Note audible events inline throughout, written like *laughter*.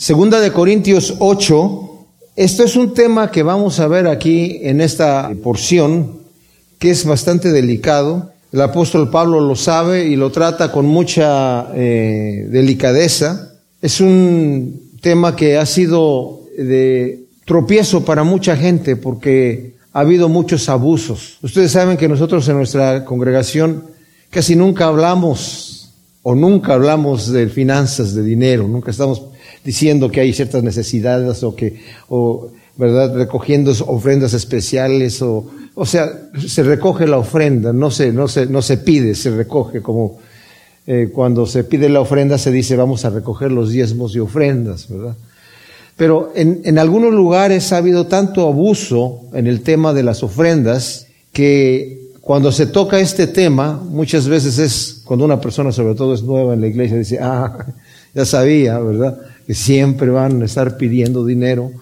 Segunda de Corintios 8. Esto es un tema que vamos a ver aquí en esta porción, que es bastante delicado. El apóstol Pablo lo sabe y lo trata con mucha eh, delicadeza. Es un tema que ha sido de tropiezo para mucha gente porque ha habido muchos abusos. Ustedes saben que nosotros en nuestra congregación casi nunca hablamos o nunca hablamos de finanzas, de dinero, nunca estamos diciendo que hay ciertas necesidades o que, o, ¿verdad? Recogiendo ofrendas especiales o, o sea, se recoge la ofrenda, no se, no se, no se pide, se recoge como eh, cuando se pide la ofrenda se dice vamos a recoger los diezmos y ofrendas, ¿verdad? Pero en, en algunos lugares ha habido tanto abuso en el tema de las ofrendas que cuando se toca este tema, muchas veces es cuando una persona sobre todo es nueva en la iglesia, dice, ah, ya sabía, ¿verdad? Que siempre van a estar pidiendo dinero.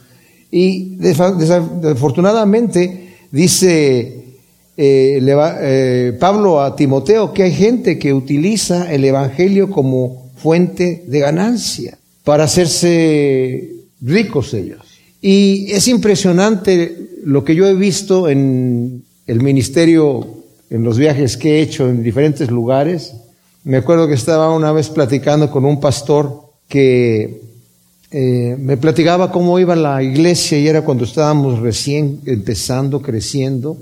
Y desafortunadamente dice eh, eh, Pablo a Timoteo que hay gente que utiliza el Evangelio como fuente de ganancia para hacerse ricos ellos. Y es impresionante lo que yo he visto en el ministerio, en los viajes que he hecho en diferentes lugares. Me acuerdo que estaba una vez platicando con un pastor que eh, me platicaba cómo iba la iglesia y era cuando estábamos recién empezando, creciendo,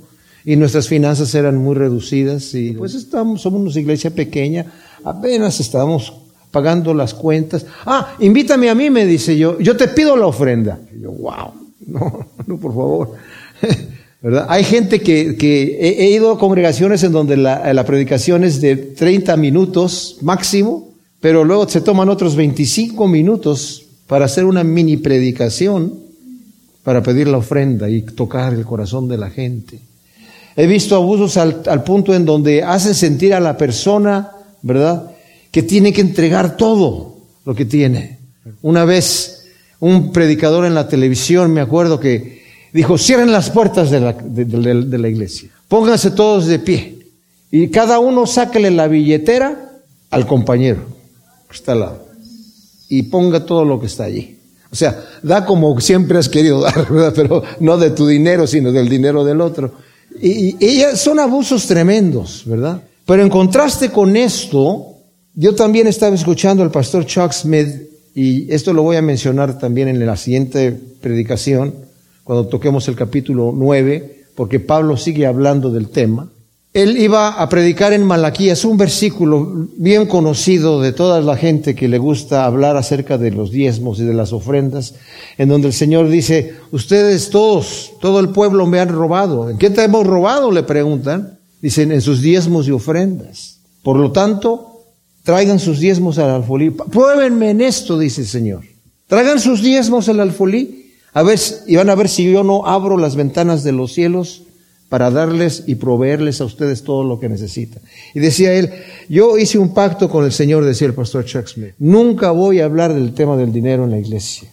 y nuestras finanzas eran muy reducidas y pues estamos, somos una iglesia pequeña, apenas estábamos pagando las cuentas. Ah, invítame a mí, me dice yo, yo te pido la ofrenda. Y yo, wow, no, *laughs* no, por favor. *laughs* ¿verdad? Hay gente que, que he, ido a congregaciones en donde la, la, predicación es de 30 minutos máximo, pero luego se toman otros 25 minutos para hacer una mini predicación, para pedir la ofrenda y tocar el corazón de la gente. He visto abusos al, punto en donde hacen sentir a la persona, ¿verdad?, que tiene que entregar todo lo que tiene. Una vez un predicador en la televisión, me acuerdo que dijo, cierren las puertas de la, iglesia, pónganse todos de pie y cada uno sáquele la billetera al compañero está al lado y ponga todo lo que está allí. O sea, da como siempre has querido *laughs* dar. Pero no de tu dinero, sino del dinero del otro. Y, y, son abusos tremendos, ¿verdad? Pero en contraste con esto, yo también estaba escuchando al pastor Chuck Smith, y esto lo voy a mencionar también en la siguiente predicación, cuando toquemos el capítulo 9, porque Pablo sigue hablando del tema. Él iba a predicar en Malaquías, un versículo bien conocido de toda la gente que le gusta hablar acerca de los diezmos y de las ofrendas, en donde el Señor dice, ustedes todos, todo el pueblo me han robado. ¿En qué te hemos robado? Le preguntan. Dicen, en sus diezmos y ofrendas. Por lo tanto, Traigan sus diezmos al alfolí. Pruébenme en esto, dice el Señor. Traigan sus diezmos al alfolí. A ver, y van a ver si yo no abro las ventanas de los cielos para darles y proveerles a ustedes todo lo que necesitan. Y decía él, yo hice un pacto con el Señor, decía el pastor Chuck Smith. Nunca voy a hablar del tema del dinero en la iglesia.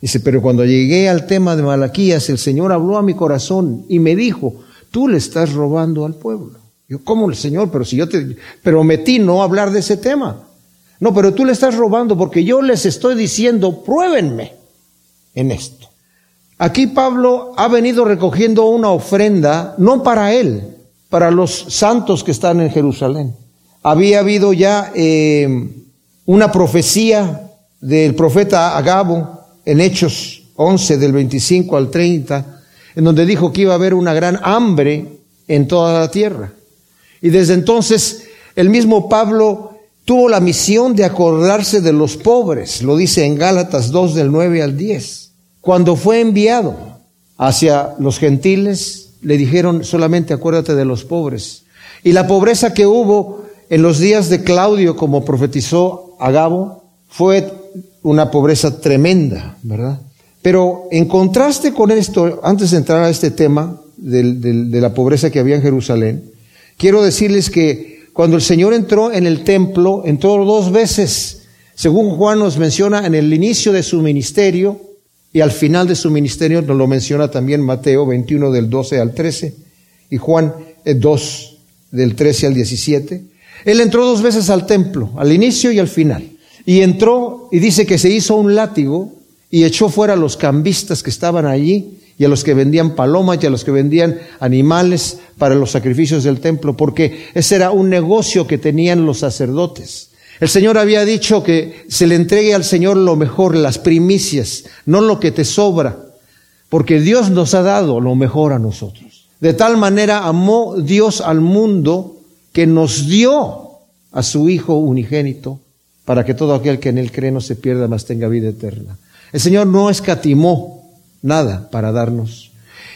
Dice, pero cuando llegué al tema de Malaquías, el Señor habló a mi corazón y me dijo, tú le estás robando al pueblo. Yo, ¿cómo el Señor? Pero si yo te prometí no hablar de ese tema. No, pero tú le estás robando porque yo les estoy diciendo, pruébenme en esto. Aquí Pablo ha venido recogiendo una ofrenda, no para él, para los santos que están en Jerusalén. Había habido ya eh, una profecía del profeta Agabo en Hechos 11 del 25 al 30, en donde dijo que iba a haber una gran hambre en toda la tierra. Y desde entonces el mismo Pablo tuvo la misión de acordarse de los pobres, lo dice en Gálatas 2 del 9 al 10. Cuando fue enviado hacia los gentiles, le dijeron solamente acuérdate de los pobres. Y la pobreza que hubo en los días de Claudio, como profetizó Agabo, fue una pobreza tremenda, ¿verdad? Pero en contraste con esto, antes de entrar a este tema de la pobreza que había en Jerusalén, Quiero decirles que cuando el Señor entró en el templo, entró dos veces, según Juan nos menciona en el inicio de su ministerio y al final de su ministerio, nos lo menciona también Mateo 21 del 12 al 13 y Juan 2 eh, del 13 al 17. Él entró dos veces al templo, al inicio y al final. Y entró y dice que se hizo un látigo y echó fuera a los cambistas que estaban allí y a los que vendían palomas y a los que vendían animales para los sacrificios del templo, porque ese era un negocio que tenían los sacerdotes. El Señor había dicho que se le entregue al Señor lo mejor, las primicias, no lo que te sobra, porque Dios nos ha dado lo mejor a nosotros. De tal manera amó Dios al mundo que nos dio a su Hijo unigénito, para que todo aquel que en él cree no se pierda, mas tenga vida eterna. El Señor no escatimó nada para darnos.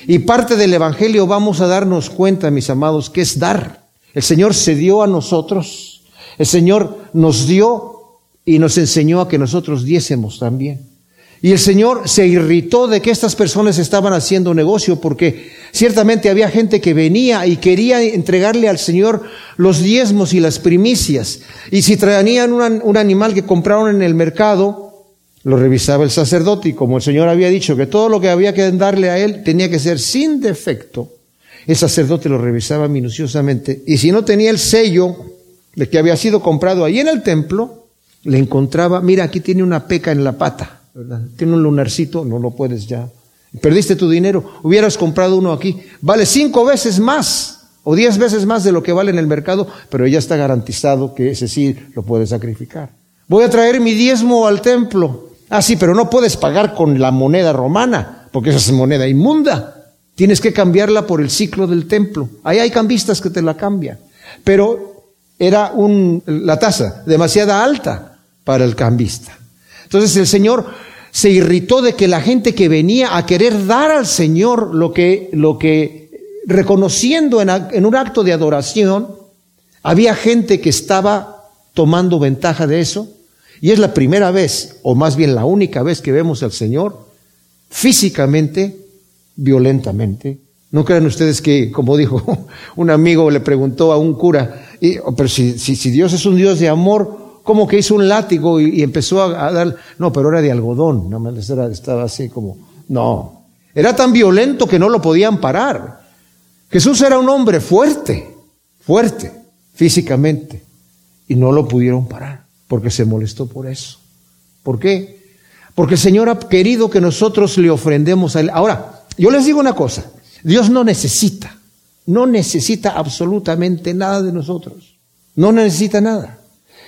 Y parte del Evangelio vamos a darnos cuenta, mis amados, que es dar. El Señor se dio a nosotros, el Señor nos dio y nos enseñó a que nosotros diésemos también. Y el Señor se irritó de que estas personas estaban haciendo negocio porque ciertamente había gente que venía y quería entregarle al Señor los diezmos y las primicias. Y si traían un, animal que compraron en el mercado, lo revisaba el sacerdote y como el Señor había dicho que todo lo que había que darle a él tenía que ser sin defecto, el sacerdote lo revisaba minuciosamente y si no tenía el sello de que había sido comprado ahí en el templo, le encontraba, mira, aquí tiene una peca en la pata tiene un lunarcito, no lo puedes ya. Perdiste tu dinero, hubieras comprado uno aquí. Vale cinco veces más o diez veces más de lo que vale en el mercado, pero ya está garantizado que ese sí lo puedes sacrificar. Voy a traer mi diezmo al templo. Ah, sí, pero no puedes pagar con la moneda romana, porque esa es moneda inmunda. Tienes que cambiarla por el ciclo del templo. Ahí hay cambistas que te la cambian. Pero era la tasa demasiada alta para el cambista. Entonces el Señor se irritó de que la gente que venía a querer dar al Señor lo que, lo que reconociendo en, en un acto de adoración, había gente que estaba tomando ventaja de eso. Y es la primera vez, o más bien la única vez que vemos al Señor físicamente, violentamente. No crean ustedes que, como dijo *laughs* un amigo, le preguntó a un cura, pero si, Dios es un Dios de amor, como que hizo un látigo y, empezó a, dar, no, pero era de algodón, no, era, estaba así como, no, era tan violento que no lo podían parar. Jesús era un hombre fuerte, fuerte, físicamente, y no lo pudieron parar, porque se molestó por eso. ¿Por qué? Porque el Señor ha querido que nosotros le ofrendemos a Él. Ahora, yo les digo una cosa, Dios no necesita, no necesita absolutamente nada de nosotros, no necesita nada.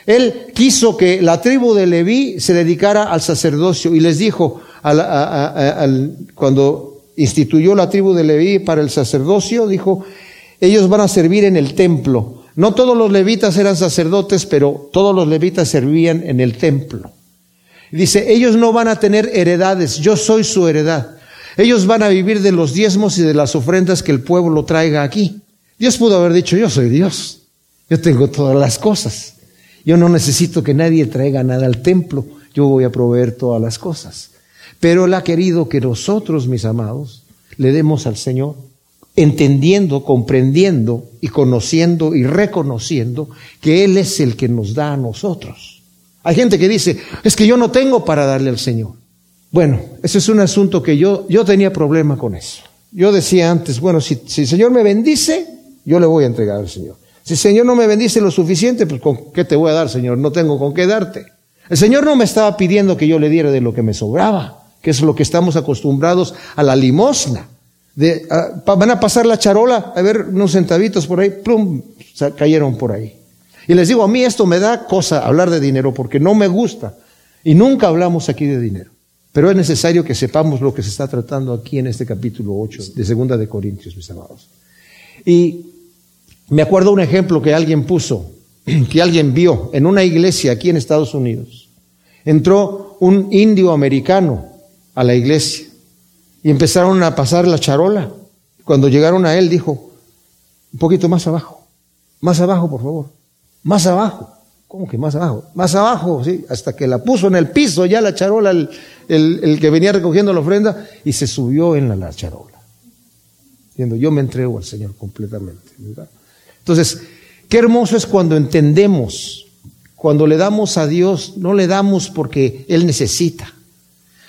Él quiso que la tribu de Leví se dedicara al sacerdocio y les dijo, cuando instituyó la tribu de Leví para el sacerdocio, dijo, ellos van a servir en el templo. No todos los levitas eran sacerdotes, pero todos los levitas servían en el templo. Dice, ellos no van a tener heredades, yo soy su heredad. Ellos van a vivir de los diezmos y de las ofrendas que el pueblo traiga aquí. Dios pudo haber dicho, yo soy Dios, yo tengo todas las cosas. Yo no necesito que nadie traiga nada al templo, yo voy a proveer todas las cosas. Pero Él ha querido que nosotros, mis amados, le demos al Señor, entendiendo, comprendiendo y conociendo y reconociendo que Él es el que nos da a nosotros. Hay gente que dice, es que yo no tengo para darle al Señor. Bueno, ese es un asunto que yo, yo tenía problema con eso. Yo decía antes, bueno, si, si el Señor me bendice, yo le voy a entregar al Señor. Si el Señor no me bendice lo suficiente, pues ¿con qué te voy a dar, Señor? No tengo con qué darte. El Señor no me estaba pidiendo que yo le diera de lo que me sobraba, que es lo que estamos acostumbrados a la limosna. De, van a pasar la charola, a ver unos centavitos por ahí, plum, cayeron por ahí. Y les digo, a mí esto me da cosa hablar de dinero porque no me gusta. Y nunca hablamos aquí de dinero. Pero es necesario que sepamos lo que se está tratando aquí en este capítulo 8 de Segunda de Corintios, mis amados. Y me acuerdo un ejemplo que alguien puso, *clears throat* que alguien vio en una iglesia aquí en Estados Unidos. Entró un indio americano a la iglesia y empezaron a pasar la charola. Cuando llegaron a él dijo, un poquito más abajo, más abajo por favor, más abajo. ¿Cómo que más abajo? Más abajo, sí, hasta que la puso en el piso ya la charola, el, el, que venía recogiendo la ofrenda, y se subió en la charola. Diciendo, yo me entrego al Señor completamente. ¿verdad? Entonces, qué hermoso es cuando entendemos, cuando le damos a Dios, no le damos porque Él necesita,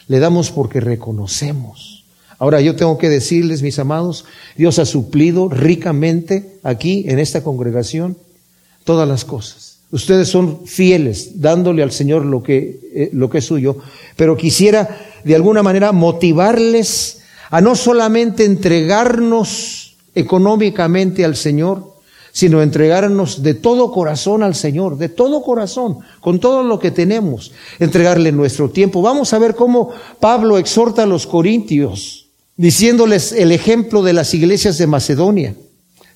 le damos porque reconocemos. Ahora yo tengo que decirles, mis amados, Dios ha suplido ricamente aquí en esta congregación todas las cosas. Ustedes son fieles, dándole al Señor lo que, eh, lo que es suyo, pero quisiera de alguna manera motivarles a no solamente entregarnos económicamente al Señor, sino entregarnos de todo corazón al Señor, de todo corazón, con todo lo que tenemos, entregarle nuestro tiempo. Vamos a ver cómo Pablo exhorta a los corintios, diciéndoles el ejemplo de las iglesias de Macedonia.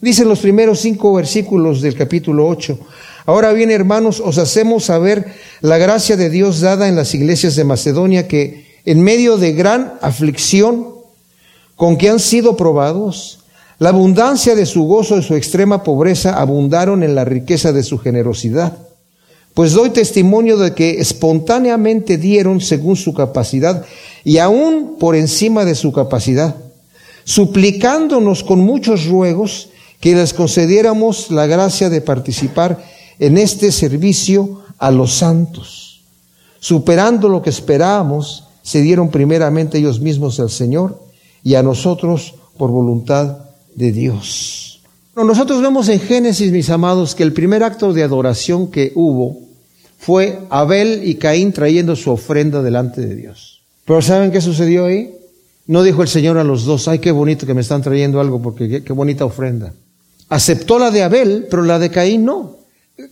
Dicen los primeros cinco versículos del capítulo 8. Ahora bien, hermanos, os hacemos saber la gracia de Dios dada en las iglesias de Macedonia, que en medio de gran aflicción con que han sido probados, la abundancia de su gozo y su extrema pobreza abundaron en la riqueza de su generosidad. Pues doy testimonio de que espontáneamente dieron según su capacidad y aún por encima de su capacidad, suplicándonos con muchos ruegos que les concediéramos la gracia de participar en este servicio a los santos. Superando lo que esperábamos, se dieron primeramente ellos mismos al Señor y a nosotros por voluntad de Dios. Nosotros vemos en Génesis, mis amados, que el primer acto de adoración que hubo fue Abel y Caín trayendo su ofrenda delante de Dios. Pero ¿saben qué sucedió ahí? No dijo el Señor a los dos, ay, qué bonito que me están trayendo algo, porque qué, bonita ofrenda. Aceptó la de Abel, pero la de Caín no.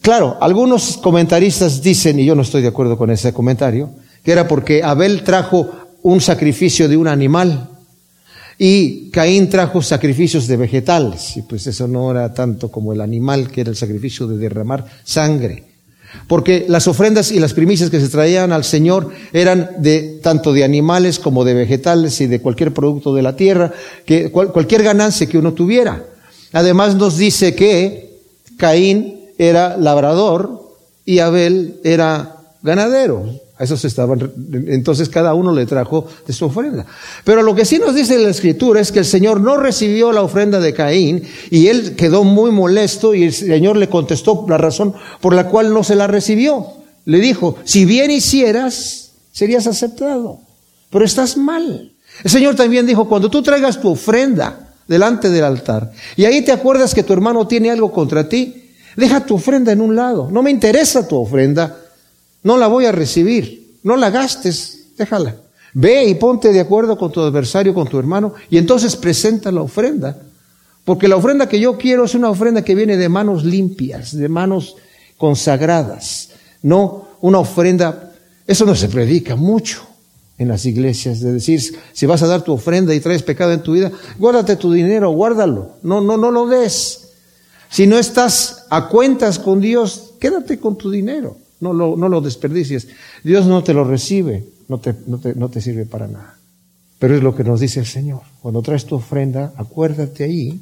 Claro, algunos comentaristas dicen, y yo no estoy de acuerdo con ese comentario, que era porque Abel trajo un sacrificio de un animal y Caín trajo sacrificios de vegetales, y pues eso no era tanto como el animal, que era el sacrificio de derramar sangre. Porque las ofrendas y las primicias que se traían al Señor eran de tanto de animales como de vegetales y de cualquier producto de la tierra, que cualquier ganancia que uno tuviera. Además nos dice que Caín era labrador y Abel era ganadero. A esos estaban, entonces cada uno le trajo de su ofrenda. Pero lo que sí nos dice la escritura es que el Señor no recibió la ofrenda de Caín y él quedó muy molesto y el Señor le contestó la razón por la cual no se la recibió. Le dijo, si bien hicieras, serías aceptado, pero estás mal. El Señor también dijo, cuando tú traigas tu ofrenda delante del altar y ahí te acuerdas que tu hermano tiene algo contra ti, Deja tu ofrenda en un lado. No me interesa tu ofrenda. No la voy a recibir. No la gastes. Déjala. Ve y ponte de acuerdo con tu adversario, con tu hermano, y entonces presenta la ofrenda. Porque la ofrenda que yo quiero es una ofrenda que viene de manos limpias, de manos consagradas. No una ofrenda, eso no se predica mucho en las iglesias, de decir, si vas a dar tu ofrenda y traes pecado en tu vida, guárdate tu dinero, guárdalo. No, no, no lo des. Si no estás a cuentas con Dios, quédate con tu dinero, no lo, desperdicies. Dios no te lo recibe, no te sirve para nada. Pero es lo que nos dice el Señor. Cuando traes tu ofrenda, acuérdate ahí,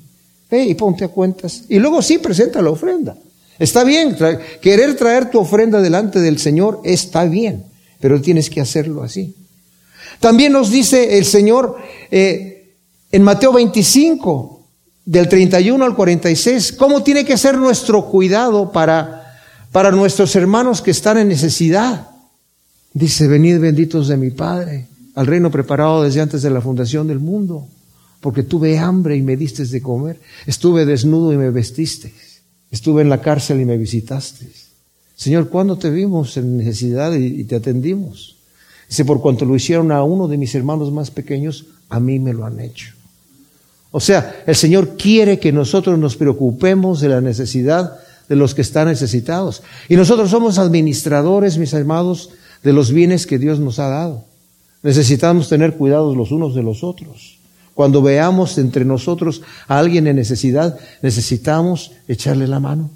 ve y ponte a cuentas. Y luego sí presenta la ofrenda. Está bien, querer traer tu ofrenda delante del Señor está bien, pero tienes que hacerlo así. También nos dice el Señor eh, en Mateo 25, del 31 al 46, cómo tiene que ser nuestro cuidado para, para nuestros hermanos que están en necesidad. Dice, venid benditos de mi Padre, al reino preparado desde antes de la fundación del mundo, porque tuve hambre y me diste de comer, estuve desnudo y me vestiste, estuve en la cárcel y me visitaste. Señor, ¿cuándo te vimos en necesidad y, y te atendimos? Dice, por cuanto lo hicieron a uno de mis hermanos más pequeños, a mí me lo han hecho. O sea, el Señor quiere que nosotros nos preocupemos de la necesidad de los que están necesitados. Y nosotros somos administradores, mis amados, de los bienes que Dios nos ha dado. Necesitamos tener cuidados los unos de los otros. Cuando veamos entre nosotros a alguien en necesidad, necesitamos echarle la mano.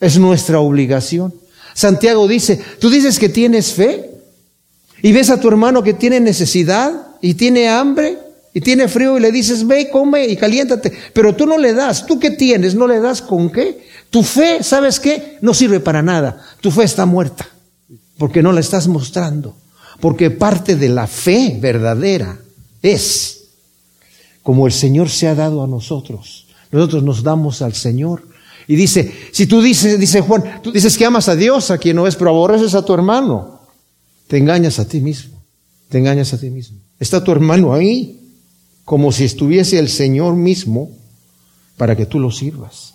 Es nuestra obligación. Santiago dice, tú dices que tienes fe y ves a tu hermano que tiene necesidad y tiene hambre y tiene frío y le dices, ve, come y caliéntate, pero tú no le das, ¿tú qué tienes? ¿No le das con qué? Tu fe, ¿sabes qué? No sirve para nada, tu fe está muerta, porque no la estás mostrando, porque parte de la fe verdadera es como el Señor se ha dado a nosotros, nosotros nos damos al Señor. Y dice, si tú dices, dice Juan, tú dices que amas a Dios, a quien no es, pero aborreces a tu hermano, te engañas a ti mismo, te engañas a ti mismo. Está tu hermano ahí, como si estuviese el Señor mismo para que tú lo sirvas.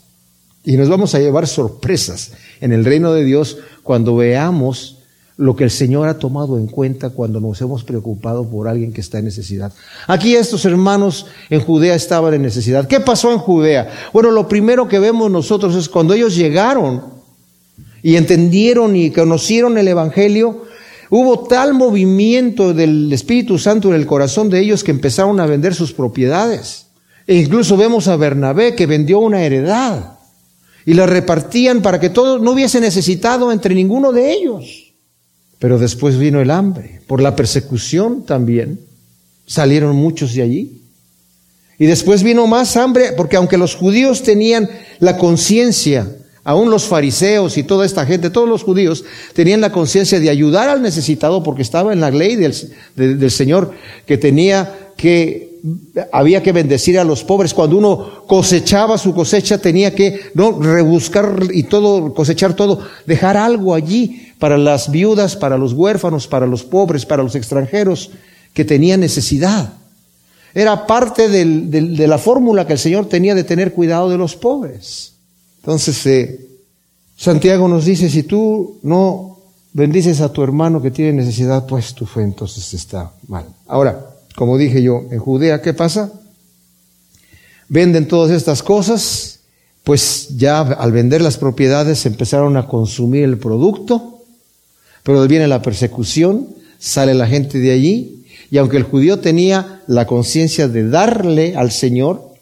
Y nos vamos a llevar sorpresas en el reino de Dios cuando veamos lo que el Señor ha tomado en cuenta cuando nos hemos preocupado por alguien que está en necesidad. Aquí estos hermanos en Judea estaban en necesidad. ¿Qué pasó en Judea? Bueno, lo primero que vemos nosotros es cuando ellos llegaron y entendieron y conocieron el Evangelio, hubo tal movimiento del Espíritu Santo en el corazón de ellos que empezaron a vender sus propiedades. E incluso vemos a Bernabé que vendió una heredad y la repartían para que todo no hubiese necesitado entre ninguno de ellos. Pero después vino el hambre, por la persecución también. Salieron muchos de allí. Y después vino más hambre, porque aunque los judíos tenían la conciencia, aún los fariseos y toda esta gente, todos los judíos tenían la conciencia de ayudar al necesitado, porque estaba en la ley del, del Señor que tenía que había que bendecir a los pobres. Cuando uno cosechaba su cosecha, tenía que no rebuscar y todo, cosechar todo, dejar algo allí para las viudas, para los huérfanos, para los pobres, para los extranjeros que tenían necesidad. Era parte de la fórmula que el Señor tenía de tener cuidado de los pobres. Entonces, eh, Santiago nos dice, si tú no bendices a tu hermano que tiene necesidad, pues tu fe entonces está mal. Ahora, como dije yo, en Judea, ¿qué pasa? Venden todas estas cosas, pues ya al vender las propiedades empezaron a consumir el producto, pero viene la persecución, sale la gente de allí, y aunque el judío tenía la conciencia de darle al Señor,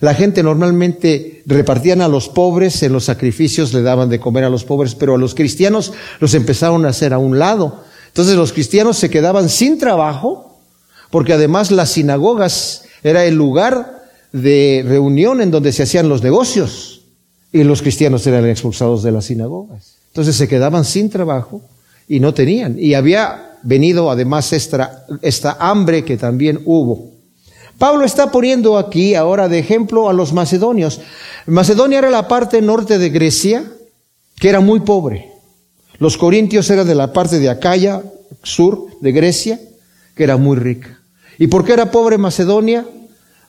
la gente normalmente repartían a los pobres, en los sacrificios le daban de comer a los pobres, pero a los cristianos los empezaron a hacer a un lado. Entonces los cristianos se quedaban sin trabajo, porque además las sinagogas era el lugar de reunión en donde se hacían los negocios y los cristianos eran expulsados de las sinagogas. Entonces se quedaban sin trabajo y no tenían. Y había venido además esta, esta hambre que también hubo. Pablo está poniendo aquí ahora de ejemplo a los macedonios. Macedonia era la parte norte de Grecia, que era muy pobre. Los corintios eran de la parte de Acaya, sur de Grecia, que era muy rica. ¿Y por qué era pobre Macedonia?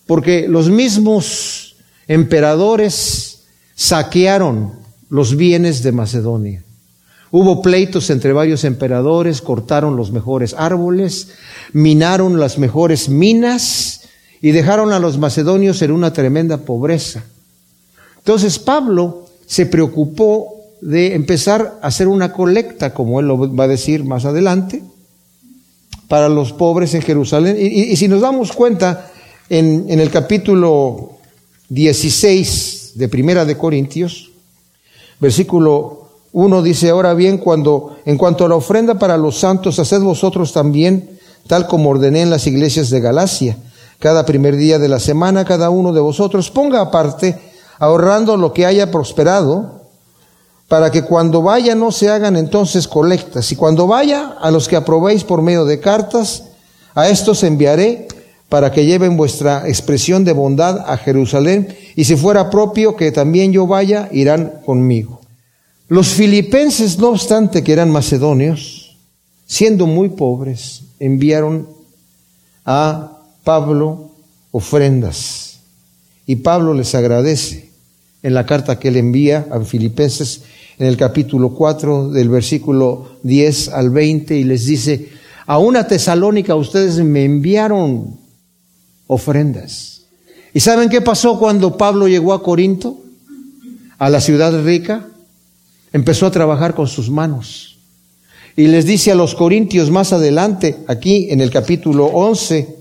Porque los mismos emperadores saquearon los bienes de Macedonia. Hubo pleitos entre varios emperadores, cortaron los mejores árboles, minaron las mejores minas y dejaron a los macedonios en una tremenda pobreza. Entonces Pablo se preocupó de empezar a hacer una colecta, como él lo va a decir más adelante, para los pobres en Jerusalén. Y, si nos damos cuenta, en, el capítulo 16 de Primera de Corintios, versículo 1 dice, ahora bien, cuando, en cuanto a la ofrenda para los santos, haced vosotros también, tal como ordené en las iglesias de Galacia, cada primer día de la semana, cada uno de vosotros ponga aparte, ahorrando lo que haya prosperado, para que cuando vaya no se hagan entonces colectas. Y cuando vaya, a los que aprobéis por medio de cartas, a estos enviaré para que lleven vuestra expresión de bondad a Jerusalén, y si fuera propio que también yo vaya, irán conmigo. Los filipenses, no obstante que eran macedonios, siendo muy pobres, enviaron a Pablo ofrendas. Y Pablo les agradece en la carta que él envía a Filipenses en el capítulo 4 del versículo 10 al 20 y les dice, a una tesalónica ustedes me enviaron ofrendas. ¿Y saben qué pasó cuando Pablo llegó a Corinto, a la ciudad rica? Empezó a trabajar con sus manos. Y les dice a los corintios más adelante, aquí en el capítulo 11,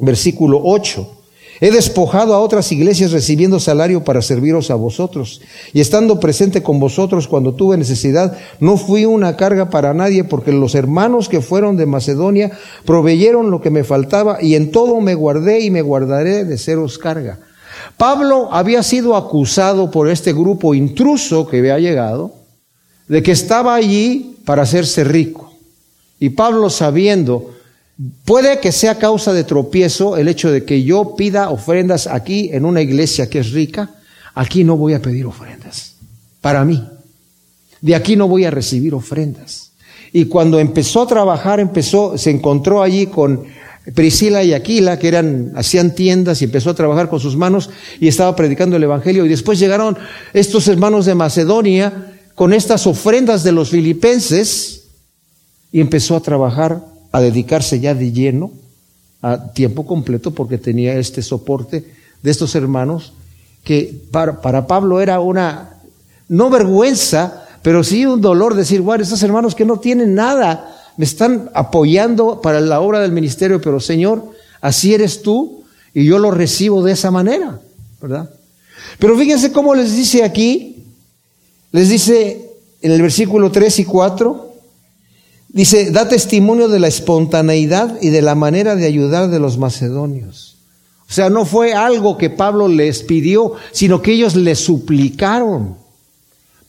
versículo 8, He despojado a otras iglesias recibiendo salario para serviros a vosotros. Y estando presente con vosotros cuando tuve necesidad, no fui una carga para nadie porque los hermanos que fueron de Macedonia proveyeron lo que me faltaba y en todo me guardé y me guardaré de seros carga. Pablo había sido acusado por este grupo intruso que había llegado de que estaba allí para hacerse rico. Y Pablo sabiendo Puede que sea causa de tropiezo el hecho de que yo pida ofrendas aquí en una iglesia que es rica. Aquí no voy a pedir ofrendas. Para mí. De aquí no voy a recibir ofrendas. Y cuando empezó a trabajar, empezó, se encontró allí con Priscila y Aquila, que eran, hacían tiendas y empezó a trabajar con sus manos y estaba predicando el Evangelio. Y después llegaron estos hermanos de Macedonia con estas ofrendas de los filipenses y empezó a trabajar, a dedicarse ya de lleno, a tiempo completo, porque tenía este soporte de estos hermanos, que para, para Pablo era una, no vergüenza, pero sí un dolor decir, bueno, estos hermanos que no tienen nada, me están apoyando para la obra del ministerio, pero Señor, así eres tú y yo lo recibo de esa manera, ¿verdad? Pero fíjense cómo les dice aquí, les dice en el versículo 3 y 4, dice, da testimonio de la espontaneidad y de la manera de ayudar de los macedonios. O sea, no fue algo que Pablo les pidió, sino que ellos le suplicaron.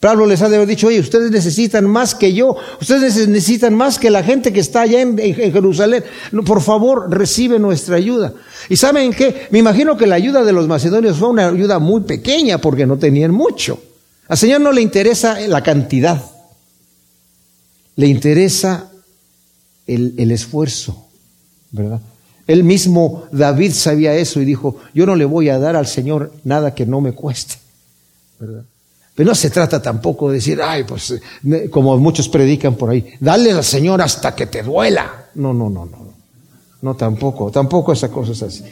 Pablo les ha de haber dicho, oye, ustedes necesitan más que yo, ustedes necesitan más que la gente que está allá en, Jerusalén. por favor, recibe nuestra ayuda. ¿Y saben qué? Me imagino que la ayuda de los macedonios fue una ayuda muy pequeña porque no tenían mucho. Al Señor no le interesa la cantidad, le interesa el, el esfuerzo, ¿verdad? Él mismo, David, sabía eso y dijo, yo no le voy a dar al Señor nada que no me cueste, ¿verdad? Pero no se trata tampoco de decir, ay, pues, eh, como muchos predican por ahí, dale al Señor hasta que te duela. No, no, no, no. No, tampoco, tampoco esa cosa es así.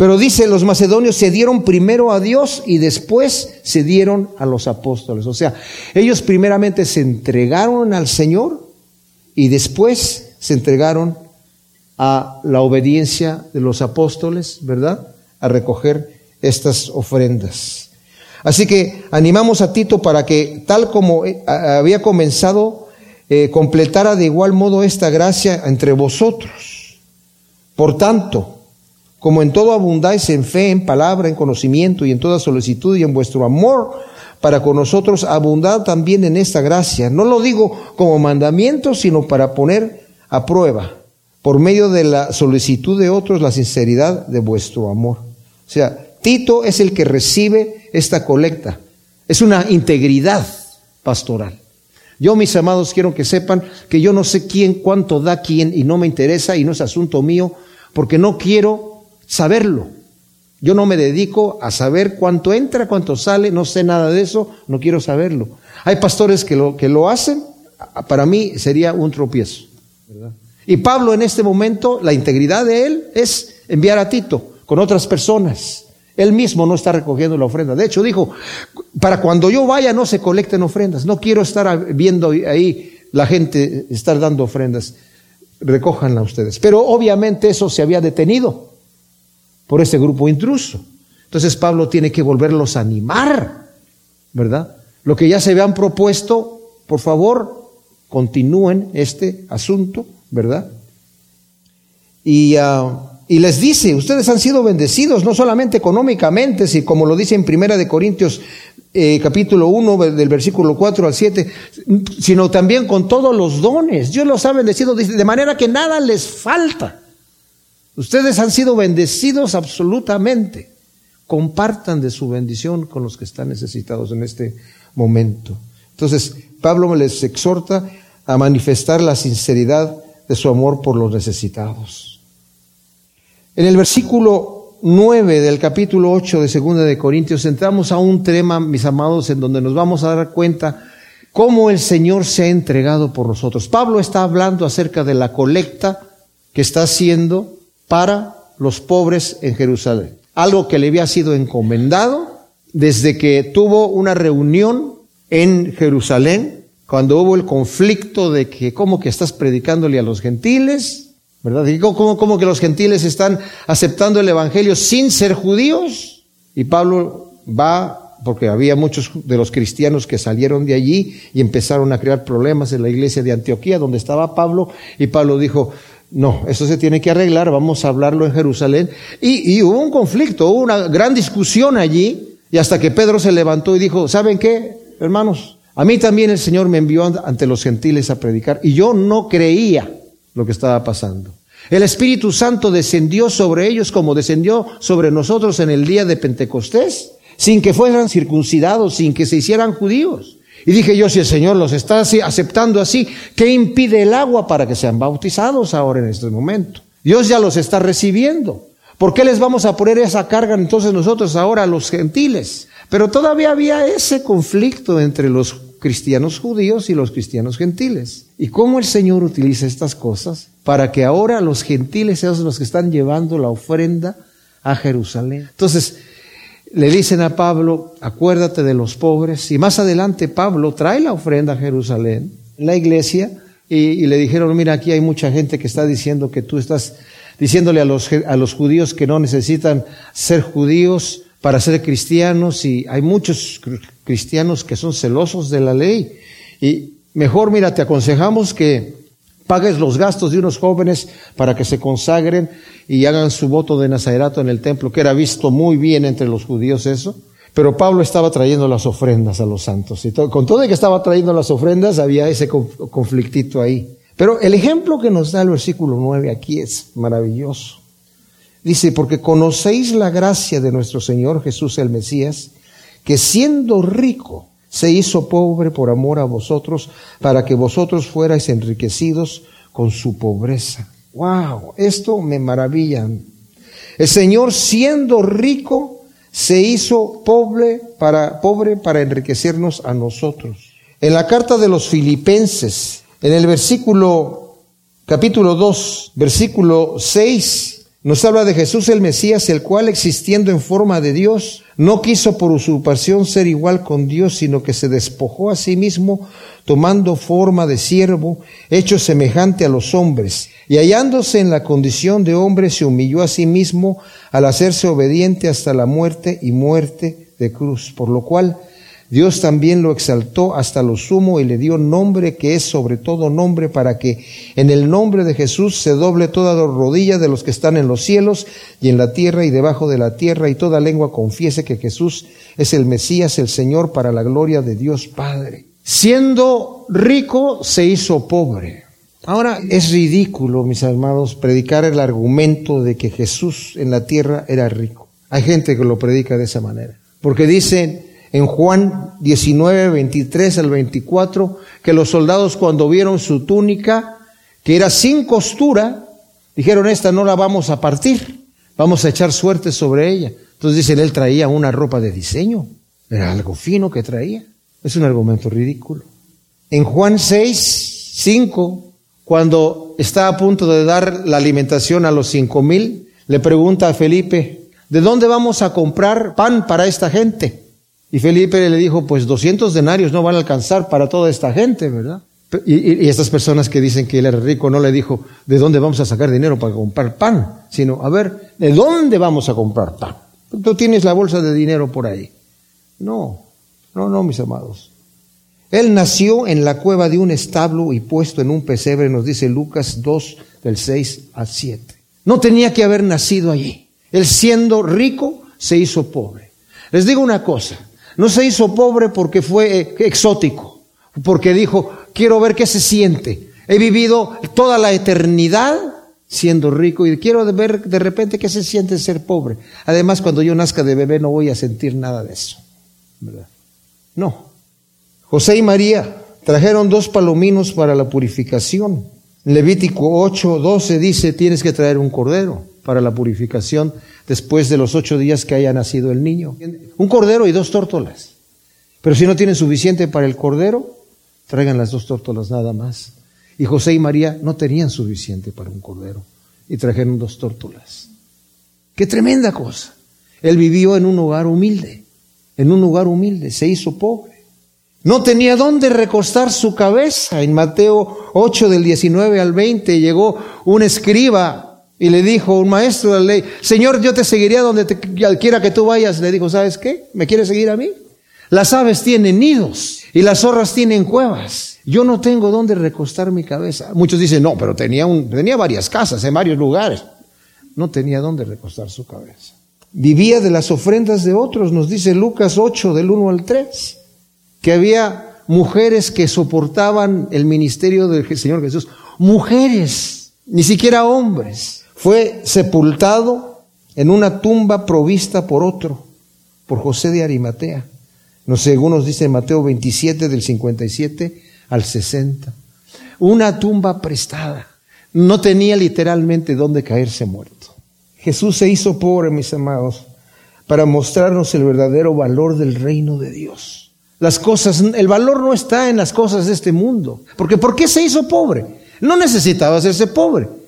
Pero dice, los macedonios se dieron primero a Dios y después se dieron a los apóstoles. O sea, ellos primeramente se entregaron al Señor y después se entregaron a la obediencia de los apóstoles, ¿verdad? A recoger estas ofrendas. Así que animamos a Tito para que, tal como eh, había comenzado, eh, completara de igual modo esta gracia entre vosotros. Por tanto, como en todo abundáis en fe, en palabra, en conocimiento y en toda solicitud y en vuestro amor para con nosotros, abundad también en esta gracia. No lo digo como mandamiento, sino para poner a prueba, por medio de la solicitud de otros, la sinceridad de vuestro amor. O sea, Tito es el que recibe esta colecta. Es una integridad pastoral. Yo, mis amados, quiero que sepan que yo no sé quién, cuánto da quién y no me interesa y no es asunto mío porque no quiero saberlo. Yo no me dedico a saber cuánto entra, cuánto sale, no sé nada de eso, no quiero saberlo. Hay pastores que lo, que lo hacen, para mí sería un tropiezo. Y Pablo en este momento, la integridad de él es enviar a Tito con otras personas él mismo no está recogiendo la ofrenda. De hecho, dijo, para cuando yo vaya no se colecten ofrendas. No quiero estar viendo ahí la gente estar dando ofrendas. Recójanla ustedes. Pero obviamente eso se había detenido por ese grupo intruso. Entonces Pablo tiene que volverlos a animar, ¿verdad? Lo que ya se habían propuesto, por favor, continúen este asunto, ¿verdad? Y uh, y les dice, ustedes han sido bendecidos no solamente económicamente, si como lo dice en Primera de Corintios eh, capítulo 1 del versículo 4 al 7, sino también con todos los dones. Dios los ha bendecido de manera que nada les falta. Ustedes han sido bendecidos absolutamente. Compartan de su bendición con los que están necesitados en este momento. Entonces, Pablo les exhorta a manifestar la sinceridad de su amor por los necesitados. En el versículo 9 del capítulo 8 de Segunda de Corintios entramos a un tema, mis amados, en donde nos vamos a dar cuenta cómo el Señor se ha entregado por nosotros. Pablo está hablando acerca de la colecta que está haciendo para los pobres en Jerusalén. Algo que le había sido encomendado desde que tuvo una reunión en Jerusalén, cuando hubo el conflicto de que, ¿cómo que estás predicándole a los gentiles? ¿Verdad? ¿Cómo, que los gentiles están aceptando el Evangelio sin ser judíos? Y Pablo va, porque había muchos de los cristianos que salieron de allí y empezaron a crear problemas en la iglesia de Antioquía, donde estaba Pablo, y Pablo dijo, no, eso se tiene que arreglar, vamos a hablarlo en Jerusalén. Y, hubo un conflicto, hubo una gran discusión allí, y hasta que Pedro se levantó y dijo, ¿saben qué, hermanos? A mí también el Señor me envió ante los gentiles a predicar, y yo no creía lo que estaba pasando. El Espíritu Santo descendió sobre ellos como descendió sobre nosotros en el día de Pentecostés, sin que fueran circuncidados, sin que se hicieran judíos. Y dije yo, si el Señor los está aceptando así, ¿qué impide el agua para que sean bautizados ahora en este momento? Dios ya los está recibiendo. ¿Por qué les vamos a poner esa carga entonces nosotros ahora a los gentiles? Pero todavía había ese conflicto entre los cristianos judíos y los cristianos gentiles. ¿Y cómo el Señor utiliza estas cosas? Para que ahora los gentiles sean los que están llevando la ofrenda a Jerusalén. Entonces, le dicen a Pablo, acuérdate de los pobres. Y más adelante Pablo trae la ofrenda a Jerusalén, la iglesia, y, le dijeron, mira, aquí hay mucha gente que está diciendo que tú estás diciéndole a los, a los judíos que no necesitan ser judíos para ser cristianos y hay muchos cristianos que son celosos de la ley. Y mejor, mira, te aconsejamos que pagues los gastos de unos jóvenes para que se consagren y hagan su voto de Nazareno en el templo, que era visto muy bien entre los judíos eso. Pero Pablo estaba trayendo las ofrendas a los santos. Y con todo de que estaba trayendo las ofrendas, había ese conflictito ahí. Pero el ejemplo que nos da el versículo 9 aquí es maravilloso. Dice, porque conocéis la gracia de nuestro Señor Jesús el Mesías, que siendo rico se hizo pobre por amor a vosotros, para que vosotros fuerais enriquecidos con su pobreza. ¡Wow! Esto me maravilla. El Señor siendo rico se hizo pobre para, pobre para enriquecernos a nosotros. En la carta de los filipenses, en el versículo, capítulo 2, versículo 6, nos habla de Jesús el Mesías, el cual existiendo en forma de Dios, no quiso por usurpación ser igual con Dios, sino que se despojó a sí mismo, tomando forma de siervo, hecho semejante a los hombres, y hallándose en la condición de hombre, se humilló a sí mismo al hacerse obediente hasta la muerte y muerte de cruz, por lo cual Dios también lo exaltó hasta lo sumo y le dio nombre que es sobre todo nombre para que en el nombre de Jesús se doble toda rodilla de los que están en los cielos y en la tierra y debajo de la tierra y toda lengua confiese que Jesús es el Mesías, el Señor, para la gloria de Dios Padre. Siendo rico se hizo pobre. Ahora es ridículo, mis hermanos, predicar el argumento de que Jesús en la tierra era rico. Hay gente que lo predica de esa manera. Porque dicen, en Juan 19, 23 al 24, que los soldados cuando vieron su túnica, que era sin costura, dijeron, esta no la vamos a partir, vamos a echar suerte sobre ella. Entonces dicen, él traía una ropa de diseño, era algo fino que traía. Es un argumento ridículo. En Juan 6, 5, cuando está a punto de dar la alimentación a los cinco mil, le pregunta a Felipe, ¿de dónde vamos a comprar pan para esta gente? Y Felipe le dijo, pues 200 denarios no van a alcanzar para toda esta gente, ¿verdad? Y, estas personas que dicen que él era rico no le dijo, ¿de dónde vamos a sacar dinero para comprar pan? Sino, a ver, ¿de dónde vamos a comprar pan? Tú tienes la bolsa de dinero por ahí. No, no, no, mis amados. Él nació en la cueva de un establo y puesto en un pesebre, nos dice Lucas 2, del 6 al 7. No tenía que haber nacido allí. Él siendo rico, se hizo pobre. Les digo una cosa, no se hizo pobre porque fue eh, exótico, porque dijo, quiero ver qué se siente. He vivido toda la eternidad siendo rico y quiero ver de repente qué se siente ser pobre. Además, cuando yo nazca de bebé no voy a sentir nada de eso. No. José y María trajeron dos palominos para la purificación. Levítico 8, 12 dice, tienes que traer un cordero para la purificación después de los ocho días que haya nacido el niño. Un cordero y dos tórtolas. Pero si no tienen suficiente para el cordero, traigan las dos tórtolas nada más. Y José y María no tenían suficiente para un cordero y trajeron dos tórtolas. Qué tremenda cosa. Él vivió en un hogar humilde, en un lugar humilde, se hizo pobre. No tenía dónde recostar su cabeza. En Mateo 8 del 19 al 20 llegó un escriba y le dijo un maestro de la ley, Señor, yo te seguiría donde te, quiera que tú vayas. Le dijo, ¿sabes qué? ¿Me quieres seguir a mí? Las aves tienen nidos y las zorras tienen cuevas. Yo no tengo dónde recostar mi cabeza. Muchos dicen, no, pero tenía, tenía varias casas en varios lugares. No tenía dónde recostar su cabeza. Vivía de las ofrendas de otros, nos dice Lucas 8 del 1 al 3, que había mujeres que soportaban el ministerio del Señor Jesús. Mujeres, ni siquiera hombres fue sepultado en una tumba provista por otro, por José de Arimatea. No sé, algunos dicen Mateo 27 del 57 al 60. Una tumba prestada. No tenía literalmente dónde caerse muerto. Jesús se hizo pobre, mis amados, para mostrarnos el verdadero valor del reino de Dios. Las cosas, el valor no está en las cosas de este mundo. Porque ¿por qué se hizo pobre? No necesitaba hacerse pobre.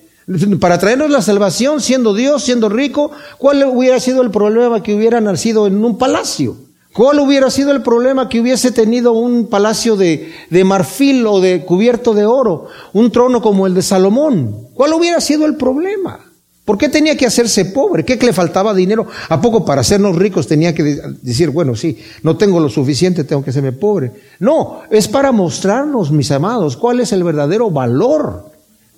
Para traernos la salvación, siendo Dios, siendo rico, ¿cuál hubiera sido el problema que hubiera nacido en un palacio? ¿Cuál hubiera sido el problema que hubiese tenido un palacio de, de, marfil o de cubierto de oro, un trono como el de Salomón? ¿Cuál hubiera sido el problema? ¿Por qué tenía que hacerse pobre? ¿Qué le faltaba dinero? ¿A poco para hacernos ricos tenía que decir, bueno, sí, no tengo lo suficiente, tengo que hacerme pobre? No, es para mostrarnos, mis amados, cuál es el verdadero valor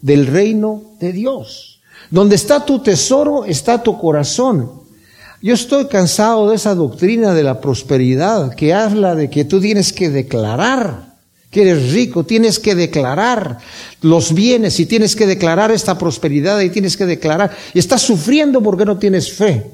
del reino de Dios. Donde está tu tesoro, está tu corazón. Yo estoy cansado de esa doctrina de la prosperidad que habla de que tú tienes que declarar que eres rico, tienes que declarar los bienes y tienes que declarar esta prosperidad y tienes que declarar, y estás sufriendo porque no tienes fe.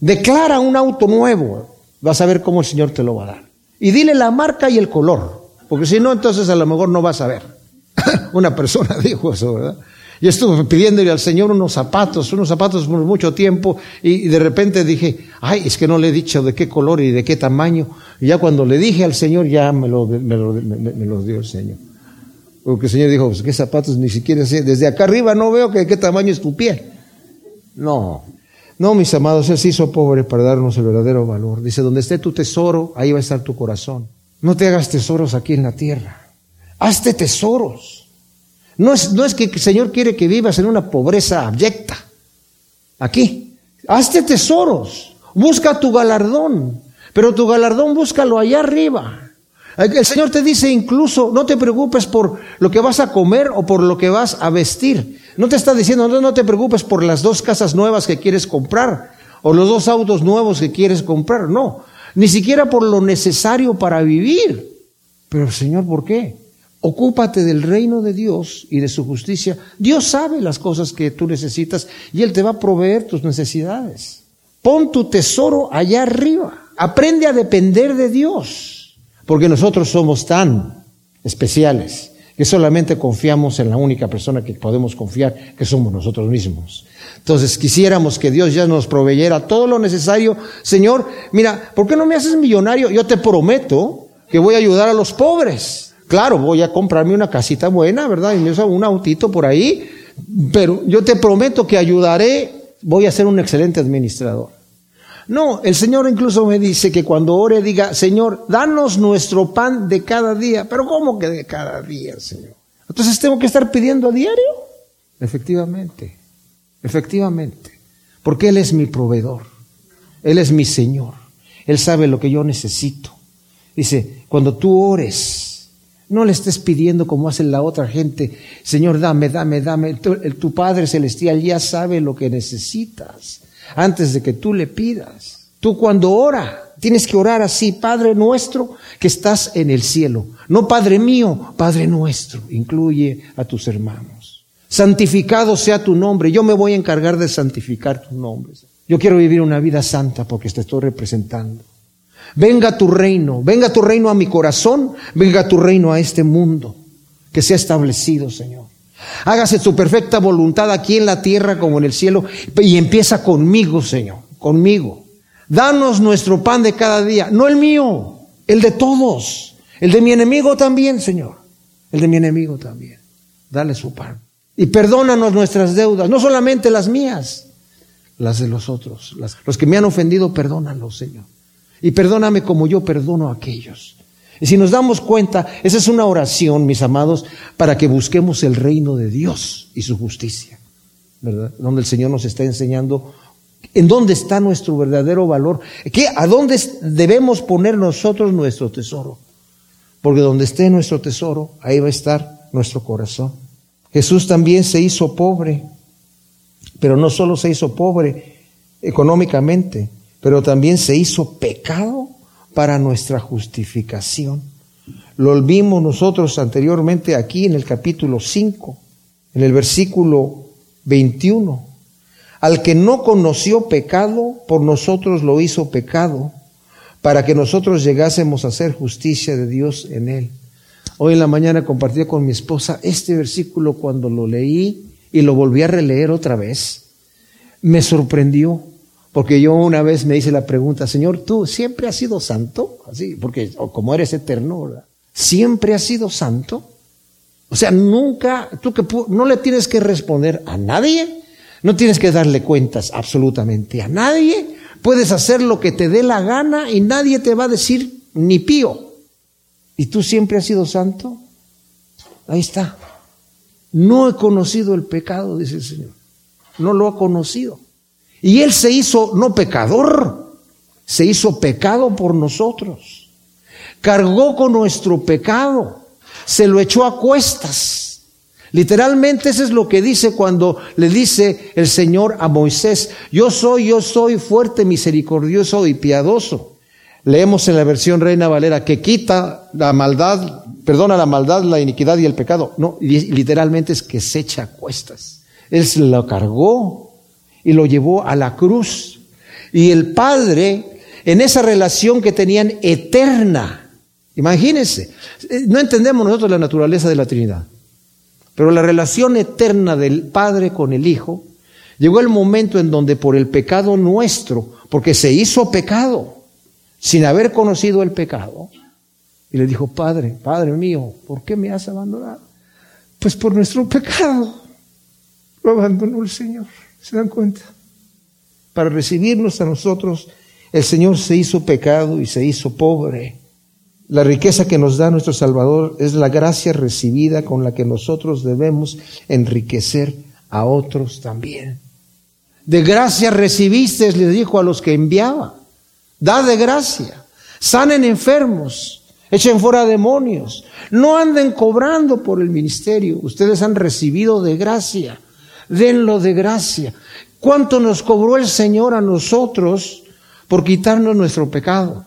Declara un auto nuevo, vas a ver cómo el Señor te lo va a dar. Y dile la marca y el color, porque si no, entonces a lo mejor no vas a ver. *laughs* Una persona *laughs* dijo eso, ¿verdad? Yo estuve pidiéndole al Señor unos zapatos, unos zapatos por mucho tiempo, y de repente dije, ay, es que no le he dicho de qué color y de qué tamaño. Y ya cuando le dije al Señor, ya me lo, me lo, dio el Señor. Porque el Señor dijo, pues qué zapatos ni siquiera sé, desde acá arriba no veo que, qué tamaño es tu pie. No, no, mis amados, Él se hizo pobre para darnos el verdadero valor. Dice, donde esté tu tesoro, ahí va a estar tu corazón. No te hagas tesoros aquí en la tierra. Hazte tesoros no es, no es que el Señor quiere que vivas en una pobreza abyecta. Aquí. Hazte tesoros. Busca tu galardón. Pero tu galardón búscalo allá arriba. El Señor te dice incluso, no te preocupes por lo que vas a comer o por lo que vas a vestir. No te está diciendo, no, no te preocupes por las dos casas nuevas que quieres comprar o los dos autos nuevos que quieres comprar. No, ni siquiera por lo necesario para vivir. Pero Señor, ¿por qué? Ocúpate del reino de Dios y de su justicia. Dios sabe las cosas que tú necesitas y Él te va a proveer tus necesidades. Pon tu tesoro allá arriba. Aprende a depender de Dios. Porque nosotros somos tan especiales que solamente confiamos en la única persona que podemos confiar, que somos nosotros mismos. Entonces quisiéramos que Dios ya nos proveyera todo lo necesario. Señor, mira, ¿por qué no me haces millonario? Yo te prometo que voy a ayudar a los pobres. Claro, voy a comprarme una casita buena, ¿verdad? Y un autito por ahí, pero yo te prometo que ayudaré, voy a ser un excelente administrador. No, el Señor incluso me dice que cuando ore diga, Señor, danos nuestro pan de cada día. Pero ¿cómo que de cada día, Señor? Entonces tengo que estar pidiendo a diario. Efectivamente, efectivamente, porque Él es mi proveedor, Él es mi Señor, Él sabe lo que yo necesito. Dice, cuando tú ores, no le estés pidiendo como hace la otra gente, Señor, dame, dame, dame. Tu, Padre Celestial ya sabe lo que necesitas antes de que tú le pidas. Tú cuando ora, tienes que orar así, Padre nuestro que estás en el cielo. No Padre mío, Padre nuestro. Incluye a tus hermanos. Santificado sea tu nombre. Yo me voy a encargar de santificar tu nombre. Yo quiero vivir una vida santa porque te estoy representando. Venga tu reino, venga tu reino a mi corazón, venga tu reino a este mundo que se ha establecido, Señor. Hágase tu perfecta voluntad aquí en la tierra como en el cielo y empieza conmigo, Señor, conmigo. Danos nuestro pan de cada día, no el mío, el de todos, el de mi enemigo también, Señor, el de mi enemigo también. Dale su pan. Y perdónanos nuestras deudas, no solamente las mías, las de los otros. los que me han ofendido, perdónalos, Señor. Y perdóname como yo perdono a aquellos. Y si nos damos cuenta, esa es una oración, mis amados, para que busquemos el reino de Dios y su justicia, ¿verdad? Donde el Señor nos está enseñando en dónde está nuestro verdadero valor, ¿Qué, a dónde debemos poner nosotros nuestro tesoro. Porque donde esté nuestro tesoro, ahí va a estar nuestro corazón. Jesús también se hizo pobre, pero no solo se hizo pobre económicamente, pero también se hizo pecado para nuestra justificación. Lo vimos nosotros anteriormente aquí en el capítulo 5, en el versículo 21. Al que no conoció pecado, por nosotros lo hizo pecado, para que nosotros llegásemos a hacer justicia de Dios en él. Hoy en la mañana compartí con mi esposa este versículo cuando lo leí, y lo volví a releer otra vez, me sorprendió, porque yo una vez me hice la pregunta, Señor, ¿tú siempre has sido santo? Así, porque como eres eterno, ¿siempre has sido santo? O sea, nunca, tú que no le tienes que responder a nadie, no tienes que darle cuentas absolutamente a nadie, puedes hacer lo que te dé la gana y nadie te va a decir ni pío. ¿Y tú siempre has sido santo? Ahí está. No he conocido el pecado, dice el Señor. No lo ha conocido. Y Él se hizo no pecador, se hizo pecado por nosotros. Cargó con nuestro pecado, se lo echó a cuestas. Literalmente eso es lo que dice cuando le dice el Señor a Moisés, yo soy, yo soy fuerte, misericordioso y piadoso. Leemos en la versión Reina Valera que quita la maldad, perdona la maldad, la iniquidad y el pecado. No, literalmente es que se echa a cuestas. Él se lo cargó y lo llevó a la cruz. Y el Padre, en esa relación que tenían eterna, imagínense, no entendemos nosotros la naturaleza de la Trinidad, pero la relación eterna del Padre con el Hijo, llegó el momento en donde por el pecado nuestro, porque se hizo pecado, sin haber conocido el pecado, y le dijo, Padre, Padre mío, ¿por qué me has abandonado? Pues por nuestro pecado. Lo abandonó el Señor. ¿Se dan cuenta? Para recibirnos a nosotros, el Señor se hizo pecado y se hizo pobre. La riqueza que nos da nuestro Salvador es la gracia recibida con la que nosotros debemos enriquecer a otros también. De gracia recibiste, les dijo a los que enviaba. Da de gracia. Sanen enfermos. Echen fuera demonios. No anden cobrando por el ministerio. Ustedes han recibido de gracia. Denlo de gracia. ¿Cuánto nos cobró el Señor a nosotros por quitarnos nuestro pecado?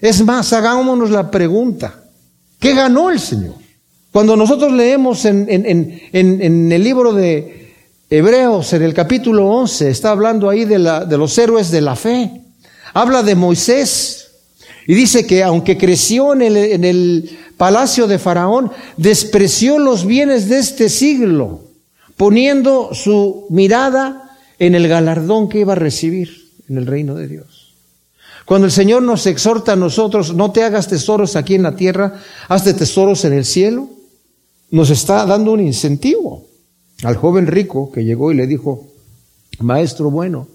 Es más, hagámonos la pregunta. ¿Qué ganó el Señor? Cuando nosotros leemos en, el libro de Hebreos, en el capítulo 11, está hablando ahí de, los héroes de la fe. Habla de Moisés y dice que aunque creció en el palacio de Faraón, despreció los bienes de este siglo, poniendo su mirada en el galardón que iba a recibir en el reino de Dios. Cuando el Señor nos exhorta a nosotros, no te hagas tesoros aquí en la tierra, hazte tesoros en el cielo, nos está dando un incentivo al joven rico que llegó y le dijo, maestro bueno,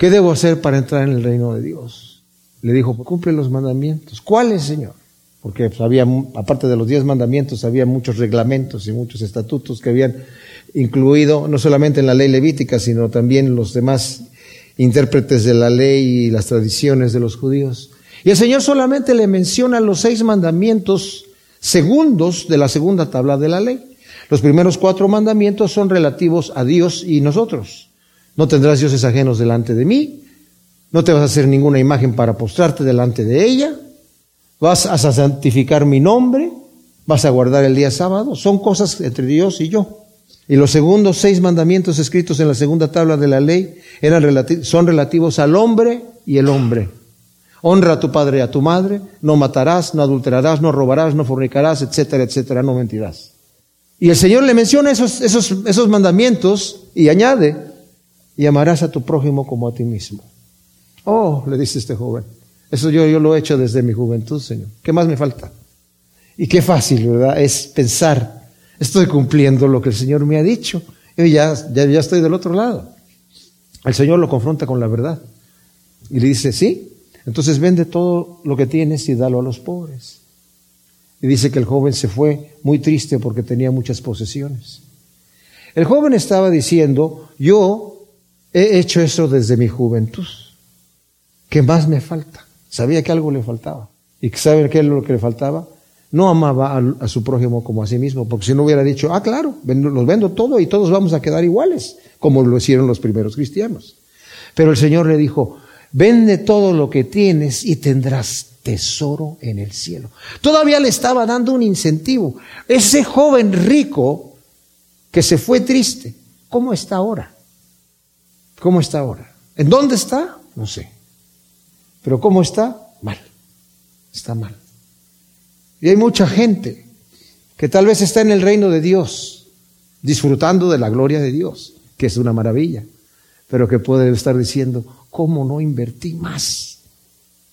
¿Qué debo hacer para entrar en el reino de Dios? Le dijo, cumple los mandamientos. ¿Cuáles, Señor? Porque pues, había, aparte de los diez mandamientos, había muchos reglamentos y muchos estatutos que habían incluido, no solamente en la ley levítica, sino también los demás intérpretes de la ley y las tradiciones de los judíos. Y el Señor solamente le menciona los seis mandamientos segundos de la segunda tabla de la ley. Los primeros cuatro mandamientos son relativos a Dios y nosotros. No tendrás dioses ajenos delante de mí. No te vas a hacer ninguna imagen para postrarte delante de ella. Vas a santificar mi nombre. Vas a guardar el día sábado. Son cosas entre Dios y yo. Y los segundos seis mandamientos escritos en la segunda tabla de la ley eran son relativos al hombre y el hombre. Honra a tu padre y a tu madre, no matarás, no adulterarás, no robarás, no fornicarás, etcétera, etcétera, no mentirás. Y el Señor le menciona esos, esos, esos mandamientos y añade, y amarás a tu prójimo como a ti mismo. Oh, le dice este joven, eso yo, yo lo he hecho desde mi juventud, Señor. ¿Qué más me falta? Y qué fácil, ¿verdad? Es pensar, estoy cumpliendo lo que el Señor me ha dicho. Yo ya, ya, ya estoy del otro lado. El Señor lo confronta con la verdad. Y le dice, sí, entonces vende todo lo que tienes y dalo a los pobres. Y dice que el joven se fue muy triste porque tenía muchas posesiones. El joven estaba diciendo, yo He hecho eso desde mi juventud. ¿Qué más me falta? Sabía que algo le faltaba. ¿Y saben qué es lo que le faltaba? No amaba a, su prójimo como a sí mismo, porque si no hubiera dicho, ah, claro, los vendo todo y todos vamos a quedar iguales, como lo hicieron los primeros cristianos. Pero el Señor le dijo, vende todo lo que tienes y tendrás tesoro en el cielo. Todavía le estaba dando un incentivo. Ese joven rico que se fue triste, ¿cómo está ahora? ¿Cómo está ahora? ¿En dónde está? No sé. Pero ¿cómo está? Mal. Está mal. Y hay mucha gente que tal vez está en el reino de Dios, disfrutando de la gloria de Dios, que es una maravilla, pero que puede estar diciendo, ¿cómo no invertí más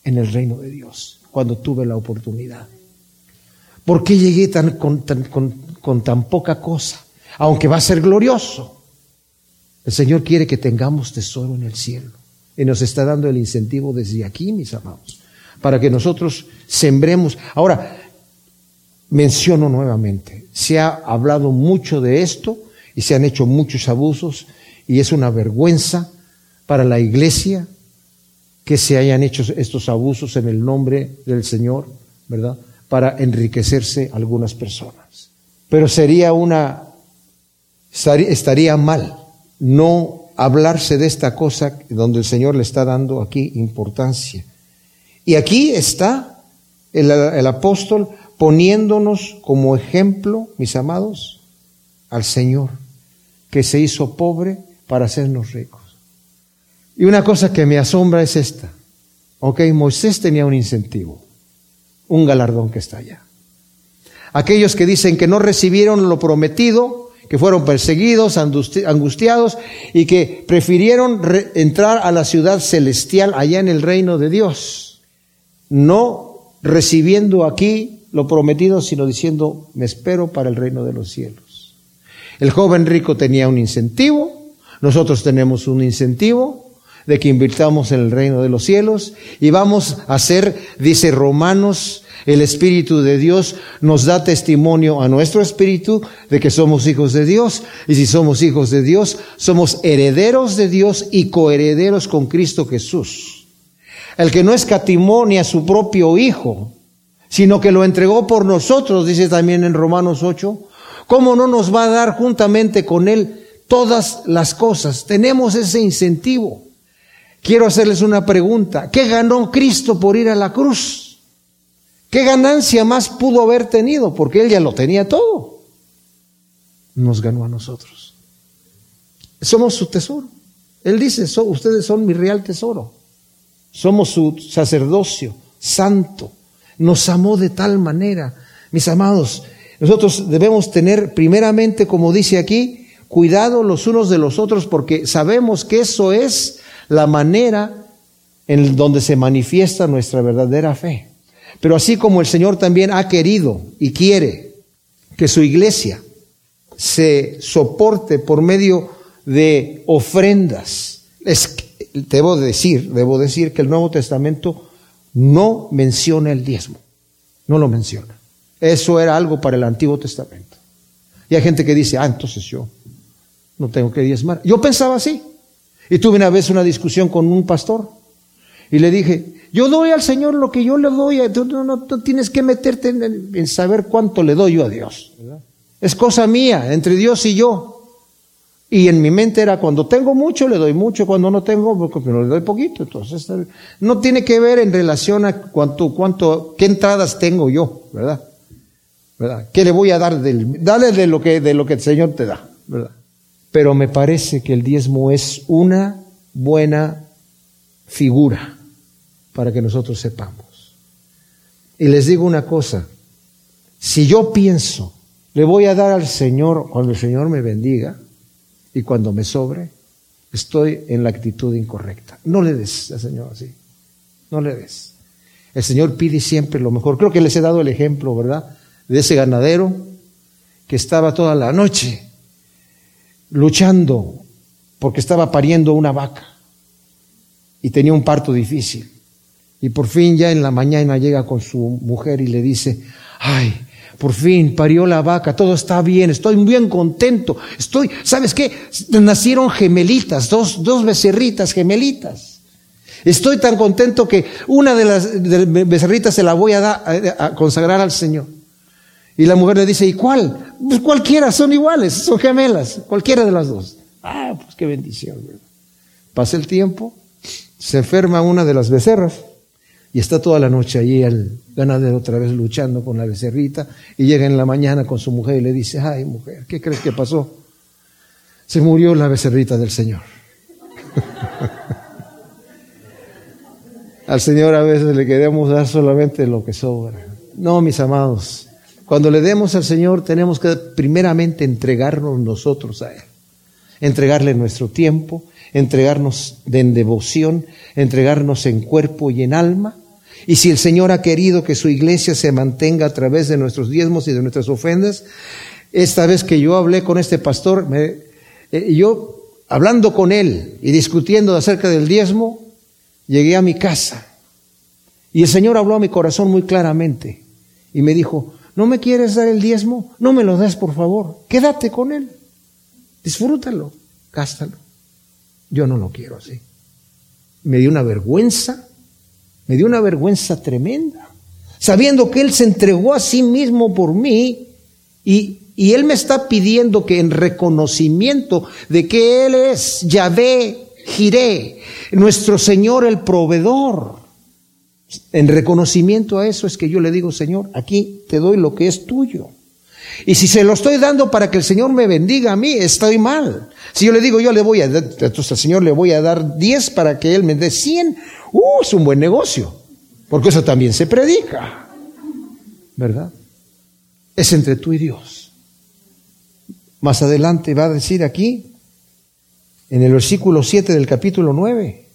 en el reino de Dios cuando tuve la oportunidad? ¿Por qué llegué tan, con, tan, con tan poca cosa? Aunque va a ser glorioso. El Señor quiere que tengamos tesoro en el cielo. Y nos está dando el incentivo desde aquí, mis amados, para que nosotros sembremos. Ahora, menciono nuevamente, se ha hablado mucho de esto y se han hecho muchos abusos y es una vergüenza para la iglesia que se hayan hecho estos abusos en el nombre del Señor, ¿verdad? Para enriquecerse algunas personas. Pero sería una, estaría mal no hablarse de esta cosa donde el Señor le está dando aquí importancia. Y aquí está el, el apóstol poniéndonos como ejemplo, mis amados, al Señor, que se hizo pobre para hacernos ricos. Y una cosa que me asombra es esta. Ok, Moisés tenía un incentivo, un galardón que está allá. Aquellos que dicen que no recibieron lo prometido, que fueron perseguidos, angustiados y que prefirieron entrar a la ciudad celestial allá en el reino de Dios, no recibiendo aquí lo prometido, sino diciendo, me espero para el reino de los cielos. El joven rico tenía un incentivo, nosotros tenemos un incentivo de que invirtamos en el reino de los cielos y vamos a ser, dice Romanos el Espíritu de Dios nos da testimonio a nuestro espíritu de que somos hijos de Dios. Y si somos hijos de Dios, somos herederos de Dios y coherederos con Cristo Jesús. El que no escatimó ni a su propio Hijo, sino que lo entregó por nosotros, dice también en Romanos 8, ¿cómo no nos va a dar juntamente con Él todas las cosas? Tenemos ese incentivo. Quiero hacerles una pregunta. ¿Qué ganó Cristo por ir a la cruz? ¿Qué ganancia más pudo haber tenido? Porque Él ya lo tenía todo. Nos ganó a nosotros. Somos su tesoro. Él dice, ustedes son mi real tesoro. Somos su sacerdocio santo. Nos amó de tal manera. Mis amados, nosotros debemos tener primeramente, como dice aquí, cuidado los unos de los otros porque sabemos que eso es la manera en donde se manifiesta nuestra verdadera fe. Pero así como el Señor también ha querido y quiere que su iglesia se soporte por medio de ofrendas, debo decir, debo decir que el Nuevo Testamento no menciona el diezmo, no lo menciona. Eso era algo para el Antiguo Testamento. Y hay gente que dice, ah, entonces yo no tengo que diezmar. Yo pensaba así. Y tuve una vez una discusión con un pastor y le dije, yo doy al Señor lo que yo le doy, tú no, tienes que meterte en, saber cuánto le doy yo a Dios. Es cosa mía, entre Dios y yo. Y en mi mente era, cuando tengo mucho, le doy mucho, cuando no tengo, pues, no le doy poquito. Entonces, no tiene que ver en relación a cuánto, cuánto, qué entradas tengo yo, ¿verdad? ¿verdad? ¿Qué le voy a dar? Del, dale de lo, que, de lo que el Señor te da, ¿verdad? Pero me parece que el diezmo es una buena figura para que nosotros sepamos. Y les digo una cosa, si yo pienso, le voy a dar al Señor cuando el Señor me bendiga y cuando me sobre, estoy en la actitud incorrecta. No le des al Señor así, no le des. El Señor pide siempre lo mejor. Creo que les he dado el ejemplo, ¿verdad? De ese ganadero que estaba toda la noche luchando porque estaba pariendo una vaca y tenía un parto difícil. Y por fin ya en la mañana llega con su mujer y le dice, ay, por fin parió la vaca, todo está bien, estoy bien contento, estoy, ¿sabes qué? Nacieron gemelitas, dos, dos becerritas gemelitas. Estoy tan contento que una de las becerritas se la voy a, dar, a, consagrar al Señor. Y la mujer le dice, ¿y cuál? Pues cualquiera, son iguales, son gemelas, cualquiera de las dos. Ah, pues qué bendición. Pasa el tiempo, se enferma una de las becerras y está toda la noche allí el ganadero otra vez luchando con la becerrita y llega en la mañana con su mujer y le dice, ay mujer, ¿qué crees que pasó? Se murió la becerrita del Señor. *laughs* Al Señor a veces le queremos dar solamente lo que sobra. No, mis amados, Cuando le demos al Señor tenemos que primeramente entregarnos nosotros a Él. Entregarle nuestro tiempo, entregarnos en devoción, entregarnos en cuerpo y en alma. Y si el Señor ha querido que su iglesia se mantenga a través de nuestros diezmos y de nuestras ofrendas, esta vez que yo hablé con este pastor, eh, yo hablando con él y discutiendo acerca del diezmo, llegué a mi casa y el Señor habló a mi corazón muy claramente y me dijo, ¿no me quieres dar el diezmo? No me lo des, por favor. Quédate con él. Disfrútalo, gástalo. Yo no lo quiero así. Me dio una vergüenza, me dio una vergüenza tremenda, sabiendo que Él se entregó a sí mismo por mí y, y Él me está pidiendo que en reconocimiento de que Él es Yahvé, Jiré, nuestro Señor el proveedor, en reconocimiento a eso es que yo le digo, Señor, aquí te doy lo que es tuyo. Y si se lo estoy dando para que el Señor me bendiga a mí, estoy mal. Si yo le digo, yo le voy a dar, entonces al Señor le voy a dar 10 para que Él me dé 100, uh, es un buen negocio. Porque eso también se predica. ¿Verdad? Es entre tú y Dios. Más adelante va a decir aquí, en el versículo 7 del capítulo 9,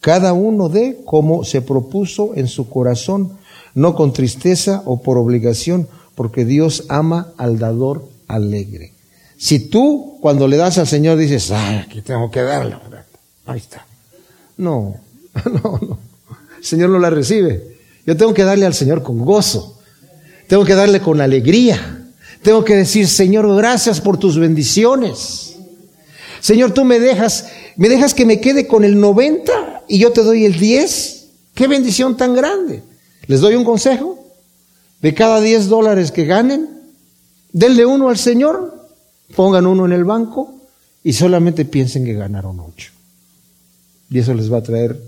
cada uno de como se propuso en su corazón, no con tristeza o por obligación, porque Dios ama al dador alegre. Si tú cuando le das al Señor dices, ah, aquí tengo que darlo, ahí está. No, *laughs* no, no. El Señor no la recibe. Yo tengo que darle al Señor con gozo. Tengo que darle con alegría. Tengo que decir, Señor, gracias por tus bendiciones. Señor, tú me dejas, me dejas que me quede con el 90 y yo te doy el 10. Qué bendición tan grande. Les doy un consejo. De cada 10 dólares que ganen, denle uno al Señor, pongan uno en el banco y solamente piensen que ganaron 8. Y eso les va a traer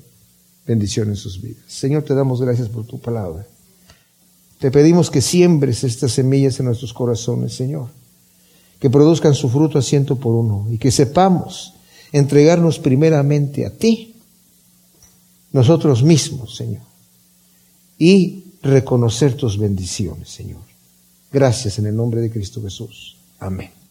bendición en sus vidas. Señor, te damos gracias por tu palabra. Te pedimos que siembres estas semillas en nuestros corazones, Señor que produzcan su fruto a ciento por uno y que sepamos entregarnos primeramente a ti, nosotros mismos, Señor, y reconocer tus bendiciones, Señor. Gracias en el nombre de Cristo Jesús. Amén.